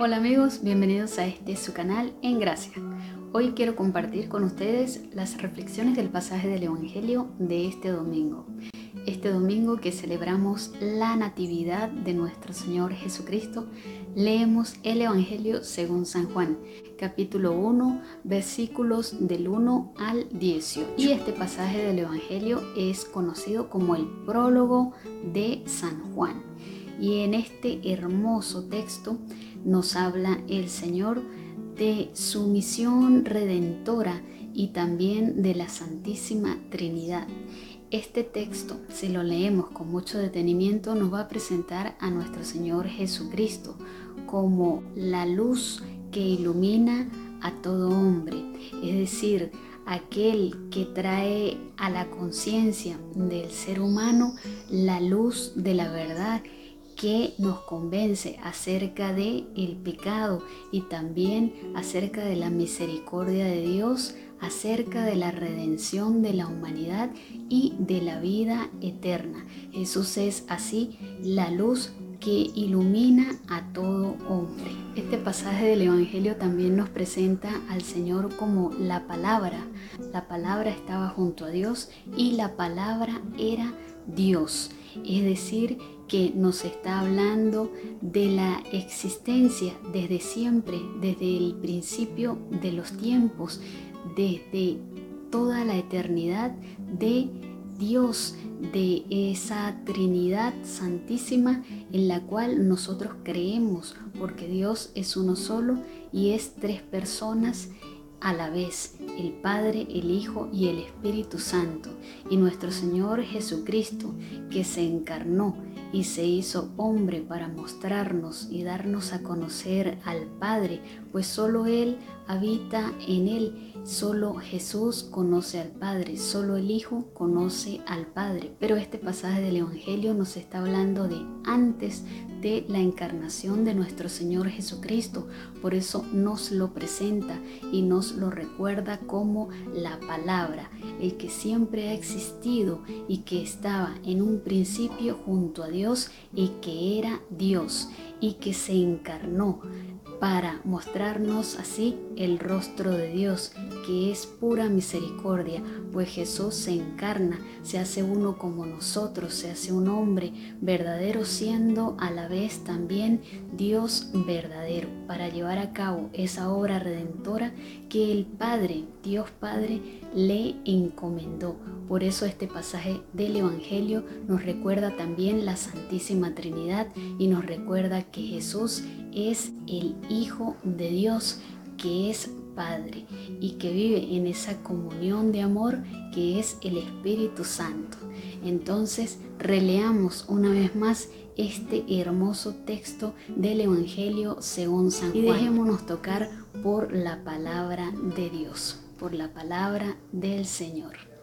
Hola amigos, bienvenidos a este su canal En Gracia. Hoy quiero compartir con ustedes las reflexiones del pasaje del Evangelio de este domingo. Este domingo que celebramos la Natividad de nuestro Señor Jesucristo, leemos el Evangelio según San Juan, capítulo 1, versículos del 1 al 18. Y este pasaje del Evangelio es conocido como el prólogo de San Juan. Y en este hermoso texto nos habla el Señor de su misión redentora y también de la Santísima Trinidad. Este texto, si lo leemos con mucho detenimiento, nos va a presentar a nuestro Señor Jesucristo como la luz que ilumina a todo hombre, es decir, aquel que trae a la conciencia del ser humano la luz de la verdad que nos convence acerca de el pecado y también acerca de la misericordia de Dios, acerca de la redención de la humanidad y de la vida eterna. Jesús es así la luz que ilumina a todo hombre. Este pasaje del Evangelio también nos presenta al Señor como la palabra. La palabra estaba junto a Dios y la palabra era Dios. Es decir, que nos está hablando de la existencia desde siempre, desde el principio de los tiempos, desde toda la eternidad de Dios, de esa Trinidad Santísima en la cual nosotros creemos, porque Dios es uno solo y es tres personas a la vez, el Padre, el Hijo y el Espíritu Santo, y nuestro Señor Jesucristo, que se encarnó y se hizo hombre para mostrarnos y darnos a conocer al Padre, pues solo Él habita en Él Solo Jesús conoce al Padre, solo el Hijo conoce al Padre. Pero este pasaje del Evangelio nos está hablando de antes de la encarnación de nuestro Señor Jesucristo. Por eso nos lo presenta y nos lo recuerda como la palabra, el que siempre ha existido y que estaba en un principio junto a Dios y que era Dios y que se encarnó para mostrarnos así el rostro de Dios, que es pura misericordia, pues Jesús se encarna, se hace uno como nosotros, se hace un hombre verdadero siendo a la vez también Dios verdadero, para llevar a cabo esa obra redentora que el Padre, Dios Padre, le encomendó. Por eso este pasaje del Evangelio nos recuerda también la Santísima Trinidad y nos recuerda que Jesús es el Hijo de Dios que es Padre y que vive en esa comunión de amor que es el Espíritu Santo. Entonces, releamos una vez más este hermoso texto del Evangelio según San Juan y dejémonos tocar por la palabra de Dios, por la palabra del Señor.